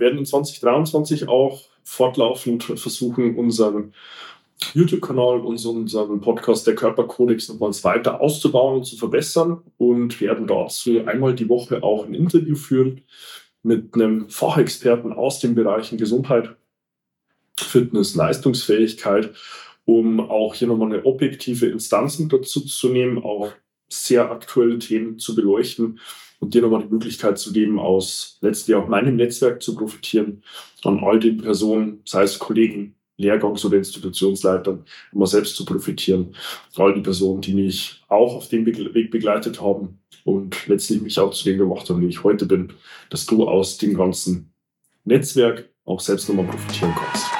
wir werden in 2023 auch fortlaufend versuchen, unseren YouTube-Kanal und unseren Podcast der Körperkodex nochmals weiter auszubauen und zu verbessern. Und werden dazu einmal die Woche auch ein Interview führen mit einem Fachexperten aus den Bereichen Gesundheit, Fitness, Leistungsfähigkeit, um auch hier nochmal eine objektive Instanz dazu zu nehmen, auch sehr aktuelle Themen zu beleuchten und dir nochmal die Möglichkeit zu geben, aus letztlich auch meinem Netzwerk zu profitieren, an all den Personen, sei es Kollegen, Lehrgangs- oder Institutionsleitern, immer selbst zu profitieren. All die Personen, die mich auch auf dem Weg begleitet haben und letztlich mich auch zu dem gemacht haben, wie ich heute bin, dass du aus dem ganzen Netzwerk auch selbst nochmal profitieren kannst.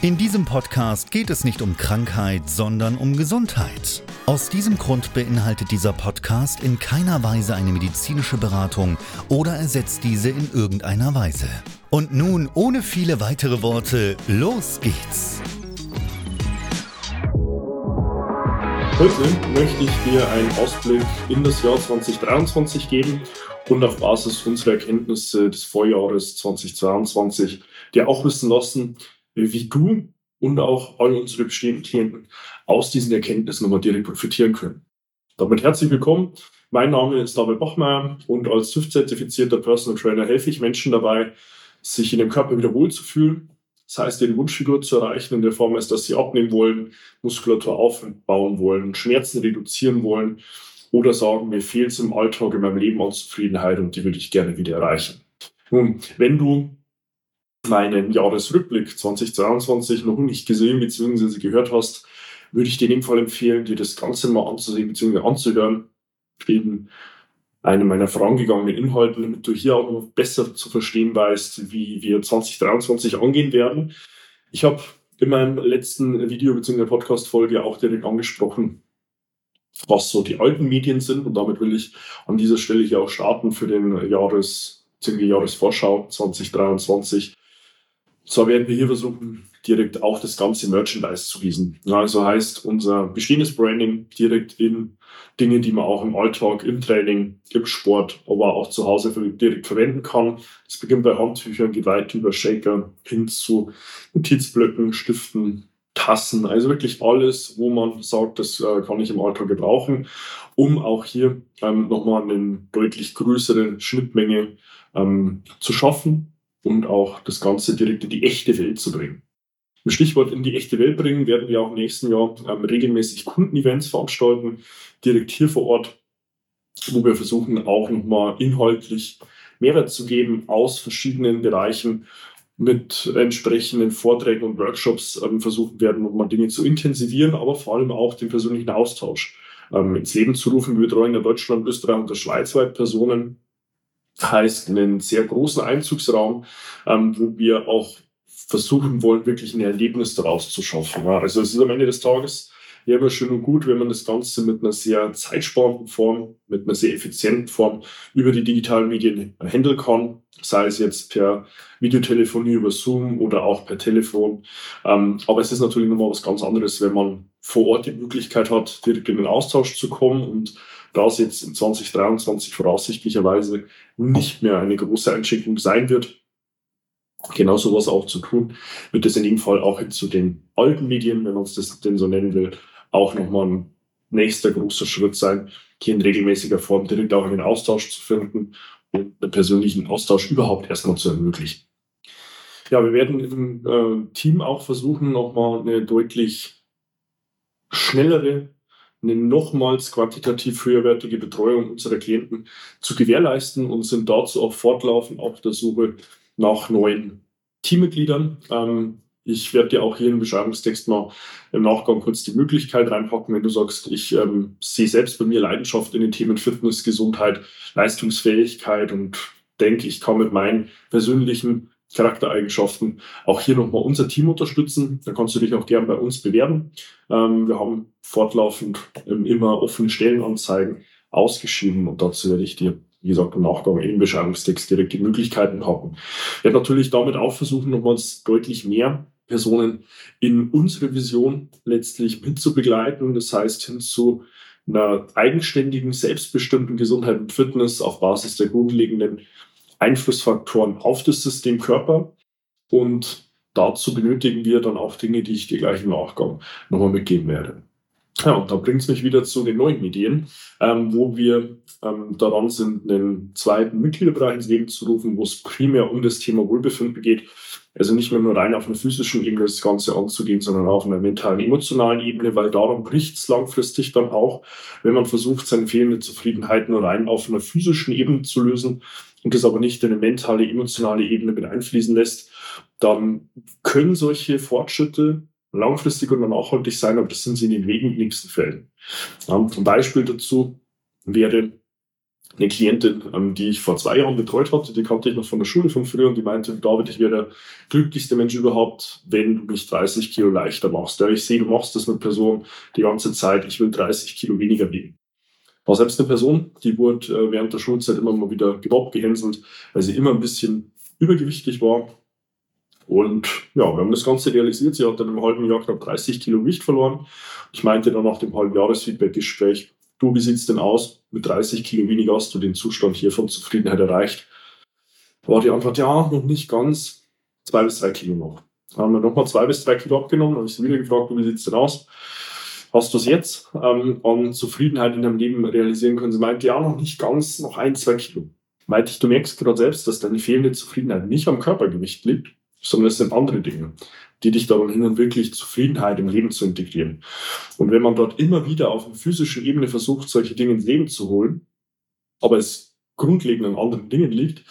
In diesem Podcast geht es nicht um Krankheit, sondern um Gesundheit. Aus diesem Grund beinhaltet dieser Podcast in keiner Weise eine medizinische Beratung oder ersetzt diese in irgendeiner Weise. Und nun, ohne viele weitere Worte, los geht's! Heute möchte ich dir einen Ausblick in das Jahr 2023 geben und auf Basis unserer Erkenntnisse des Vorjahres 2022 dir auch wissen lassen, wie du und auch alle unsere bestehenden Klienten aus diesen Erkenntnissen nochmal direkt profitieren können. Damit herzlich willkommen. Mein Name ist David Bachmeier und als TÜV-zertifizierter Personal Trainer helfe ich Menschen dabei, sich in dem Körper wieder wohlzufühlen. Das heißt, ihre Wunschfigur zu erreichen in der Form ist, dass sie abnehmen wollen, Muskulatur aufbauen wollen, Schmerzen reduzieren wollen oder sagen, mir fehlt es im Alltag, in meinem Leben an Zufriedenheit und die würde ich gerne wieder erreichen. Nun, wenn du meinen Jahresrückblick 2022 noch nicht gesehen bzw. gehört hast, würde ich dir in dem Fall empfehlen, dir das Ganze mal anzusehen bzw. anzuhören. In einem meiner vorangegangenen Inhalten, damit du hier auch noch besser zu verstehen weißt, wie wir 2023 angehen werden. Ich habe in meinem letzten Video bzw. Podcast-Folge auch direkt angesprochen, was so die alten Medien sind. Und damit will ich an dieser Stelle hier auch starten für den Jahres, Jahresvorschau 2023. Zwar werden wir hier versuchen, direkt auch das ganze Merchandise zu gießen. Also heißt unser bestehendes Branding direkt in Dinge, die man auch im Alltag, im Training, im Sport, aber auch zu Hause direkt verwenden kann. Das beginnt bei Handtüchern, geht weit über Shaker hin zu Notizblöcken, Stiften, Tassen, also wirklich alles, wo man sagt, das äh, kann ich im Alltag gebrauchen, um auch hier ähm, nochmal eine deutlich größere Schnittmenge ähm, zu schaffen und auch das Ganze direkt in die echte Welt zu bringen. Im Stichwort in die echte Welt bringen werden wir auch im nächsten Jahr ähm, regelmäßig Kundenevents veranstalten, direkt hier vor Ort, wo wir versuchen auch nochmal inhaltlich Mehrwert zu geben aus verschiedenen Bereichen mit entsprechenden Vorträgen und Workshops ähm, versuchen werden, nochmal Dinge zu intensivieren, aber vor allem auch den persönlichen Austausch ähm, ins Leben zu rufen. Wir betreuen in Deutschland, Österreich und der Schweiz weit Personen heißt einen sehr großen Einzugsraum, ähm, wo wir auch versuchen wollen, wirklich ein Erlebnis daraus zu schaffen. Ja, also es ist am Ende des Tages ja immer schön und gut, wenn man das Ganze mit einer sehr zeitsparenden Form, mit einer sehr effizienten Form über die digitalen Medien handeln kann, sei es jetzt per Videotelefonie über Zoom oder auch per Telefon. Ähm, aber es ist natürlich nochmal was ganz anderes, wenn man vor Ort die Möglichkeit hat, direkt in den Austausch zu kommen und da es jetzt in 2023 voraussichtlicherweise nicht mehr eine große Einschränkung sein wird, genau sowas auch zu tun, wird es in dem Fall auch zu den alten Medien, wenn man es das denn so nennen will, auch nochmal ein nächster großer Schritt sein, hier in regelmäßiger Form direkt auch einen Austausch zu finden und einen persönlichen Austausch überhaupt erstmal zu ermöglichen. Ja, wir werden im äh, Team auch versuchen, nochmal eine deutlich schnellere, eine nochmals quantitativ höherwertige Betreuung unserer Klienten zu gewährleisten und sind dazu auch fortlaufend auf der Suche nach neuen Teammitgliedern. Ähm, ich werde dir auch hier im Beschreibungstext mal im Nachgang kurz die Möglichkeit reinpacken, wenn du sagst, ich ähm, sehe selbst bei mir Leidenschaft in den Themen Fitness, Gesundheit, Leistungsfähigkeit und denke, ich kann mit meinen persönlichen Charaktereigenschaften auch hier nochmal unser Team unterstützen. Da kannst du dich auch gern bei uns bewerben. Ähm, wir haben fortlaufend ähm, immer offene Stellenanzeigen ausgeschrieben und dazu werde ich dir wie gesagt, im Nachgang im Beschreibungstext direkt die Möglichkeiten haben. Ich werde natürlich damit auch versuchen, nochmals deutlich mehr Personen in unsere Vision letztlich mitzubegleiten. Das heißt, hin zu einer eigenständigen, selbstbestimmten Gesundheit und Fitness auf Basis der grundlegenden Einflussfaktoren auf das System Körper. Und dazu benötigen wir dann auch Dinge, die ich dir gleich im Nachgang nochmal mitgeben werde. Ja, und da bringt es mich wieder zu den neuen Medien, ähm, wo wir ähm, daran sind, einen zweiten Mitgliederbereich ins Leben zu rufen, wo es primär um das Thema Wohlbefinden geht. Also nicht mehr nur rein auf einer physischen Ebene das Ganze anzugehen, sondern auch auf einer mentalen, emotionalen Ebene, weil darum bricht es langfristig dann auch, wenn man versucht, seine fehlende Zufriedenheit nur rein auf einer physischen Ebene zu lösen und das aber nicht in eine mentale, emotionale Ebene mit einfließen lässt, dann können solche Fortschritte langfristig und nachhaltig sein, aber das sind sie in den wenigsten Fällen. Ähm, ein Beispiel dazu wäre eine Klientin, ähm, die ich vor zwei Jahren betreut hatte, die kannte ich noch von der Schule von früher und die meinte, David, ich wäre der glücklichste Mensch überhaupt, wenn du mich 30 Kilo leichter machst. Ja, ich sehe, du machst das mit Person die ganze Zeit, ich will 30 Kilo weniger wiegen. War selbst eine Person, die wurde äh, während der Schulzeit immer mal wieder gemobbt, gehänselt, weil sie immer ein bisschen übergewichtig war und ja, wir haben das Ganze realisiert. Sie hat dann im halben Jahr knapp 30 Kilo Gewicht verloren. Ich meinte dann nach dem halben Jahresfeedback-Gespräch, du, wie sieht's denn aus? Mit 30 Kilo weniger hast du den Zustand hier von Zufriedenheit erreicht? Da war die Antwort, ja, noch nicht ganz. Zwei bis drei Kilo noch. Dann haben wir nochmal zwei bis drei Kilo abgenommen. Dann habe ich sie wieder gefragt, wie sieht's denn aus? Hast du es jetzt ähm, an Zufriedenheit in deinem Leben realisieren können? Sie meinte, ja, noch nicht ganz, noch ein, zwei Kilo. Meinte ich, du merkst gerade selbst, dass deine fehlende Zufriedenheit nicht am Körpergewicht liegt, sondern es sind andere Dinge, die dich daran hindern, wirklich Zufriedenheit im Leben zu integrieren. Und wenn man dort immer wieder auf einer physischen Ebene versucht, solche Dinge ins Leben zu holen, aber es grundlegend an anderen Dingen liegt,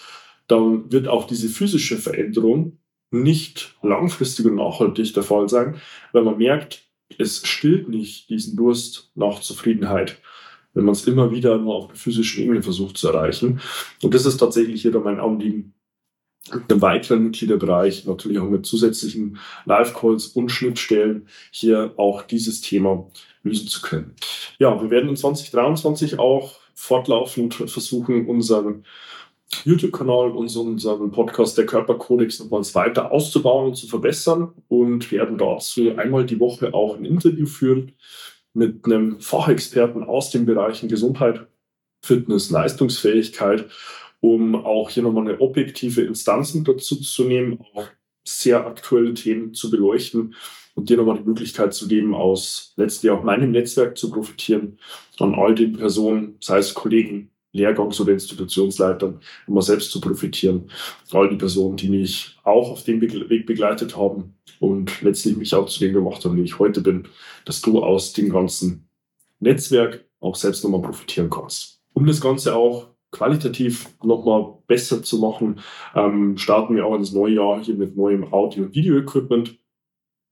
dann wird auch diese physische Veränderung nicht langfristig und nachhaltig der Fall sein, weil man merkt, es stillt nicht diesen Durst nach Zufriedenheit, wenn man es immer wieder nur auf der physischen Ebene versucht zu erreichen. Und das ist tatsächlich hier mein Anliegen, im weiteren Mitgliederbereich, natürlich auch mit zusätzlichen Live-Calls und Schnittstellen, hier auch dieses Thema lösen zu können. Ja, wir werden in 2023 auch fortlaufend versuchen, unseren YouTube-Kanal und unseren Podcast der Körperkodex nochmals weiter auszubauen und zu verbessern und werden dazu einmal die Woche auch ein Interview führen mit einem Fachexperten aus den Bereichen Gesundheit, Fitness, Leistungsfähigkeit um auch hier nochmal eine objektive Instanz dazu zu nehmen, auch sehr aktuelle Themen zu beleuchten und dir nochmal die Möglichkeit zu geben, aus letztlich auch meinem Netzwerk zu profitieren, an all den Personen, sei es Kollegen, Lehrgangs- oder Institutionsleitern, immer selbst zu profitieren. All die Personen, die mich auch auf dem Weg begleitet haben und letztlich mich auch zu dem gemacht haben, wie ich heute bin, dass du aus dem ganzen Netzwerk auch selbst nochmal profitieren kannst. Um das Ganze auch qualitativ nochmal besser zu machen, ähm, starten wir auch ins neue Jahr hier mit neuem Audio- und Video-Equipment.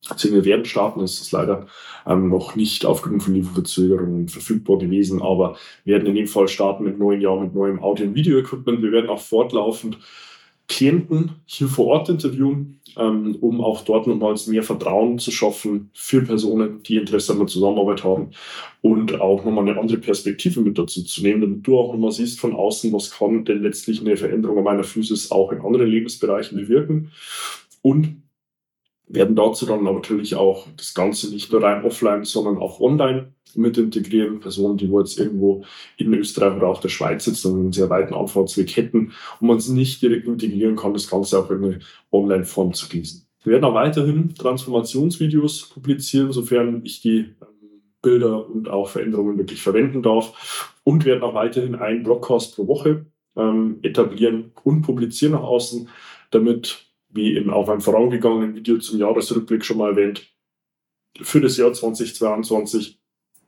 Also wir werden starten, es ist leider ähm, noch nicht aufgrund von Lieferverzögerungen verfügbar gewesen, aber wir werden in dem Fall starten mit neuen Jahr mit neuem Audio- und Video-Equipment. Wir werden auch fortlaufend Klienten hier vor Ort interviewen, ähm, um auch dort nochmals mehr Vertrauen zu schaffen für Personen, die Interesse an der Zusammenarbeit haben und auch nochmal eine andere Perspektive mit dazu zu nehmen, damit du auch nochmal siehst von außen, was kann denn letztlich eine Veränderung meiner Physis auch in anderen Lebensbereichen bewirken. Und werden dazu dann natürlich auch das Ganze nicht nur rein offline, sondern auch online mit integrieren. Personen, die wo jetzt irgendwo in Österreich oder auch der Schweiz sitzen und einen sehr weiten Anfahrtsweg hätten und man es nicht direkt integrieren kann, das Ganze auch in eine Online-Form zu gießen. Wir werden auch weiterhin Transformationsvideos publizieren, sofern ich die ähm, Bilder und auch Veränderungen wirklich verwenden darf. Und werden auch weiterhin einen Blogcast pro Woche ähm, etablieren und publizieren nach außen, damit, wie eben auch beim vorangegangenen Video zum Jahresrückblick schon mal erwähnt, für das Jahr 2022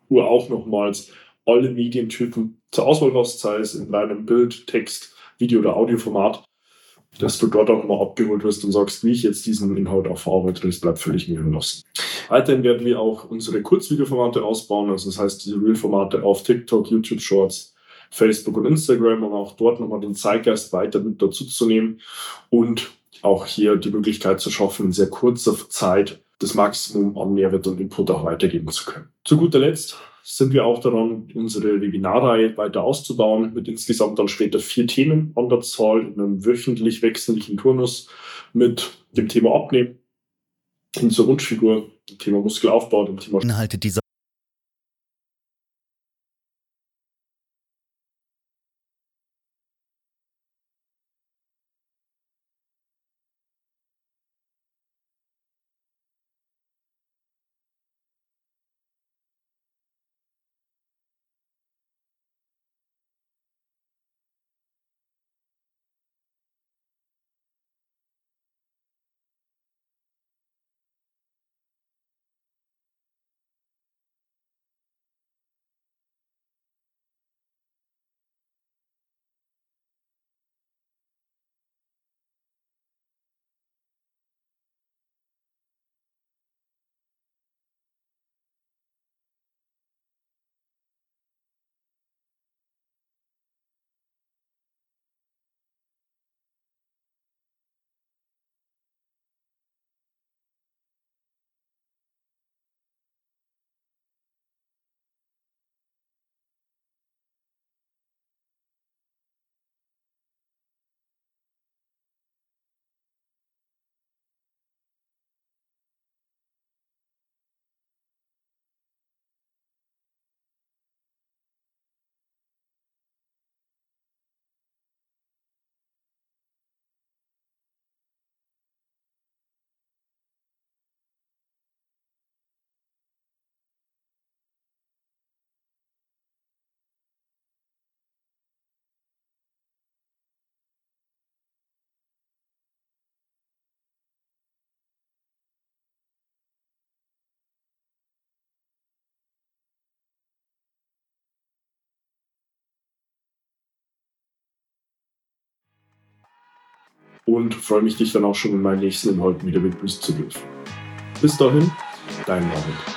wo auch nochmals alle Medientypen zur Auswahl hast, sei es in deinem Bild, Text, Video- oder Audioformat, dass du dort auch mal abgeholt wirst und sagst, wie ich jetzt diesen Inhalt auch verarbeite, das bleibt völlig mir überlassen. Weiterhin werden wir auch unsere Kurzvideoformate ausbauen, also das heißt diese Real-Formate auf TikTok, YouTube Shorts, Facebook und Instagram, um auch dort nochmal den Zeitgeist weiter mit dazu zu nehmen und auch hier die Möglichkeit zu schaffen, in sehr kurzer Zeit das Maximum an Mehrwert und Input auch weitergeben zu können. Zu guter Letzt sind wir auch daran, unsere Webinarreihe weiter auszubauen, mit insgesamt dann später vier Themen an der Zahl in einem wöchentlich wechselnden Turnus mit dem Thema Abnehmen, hin zur Wunschfigur, dem Thema Muskelaufbau, dem Thema Inhalte dieser und freue mich, dich dann auch schon in meinen nächsten Inhalten wieder begrüßen zu dürfen. Bis dahin, dein David.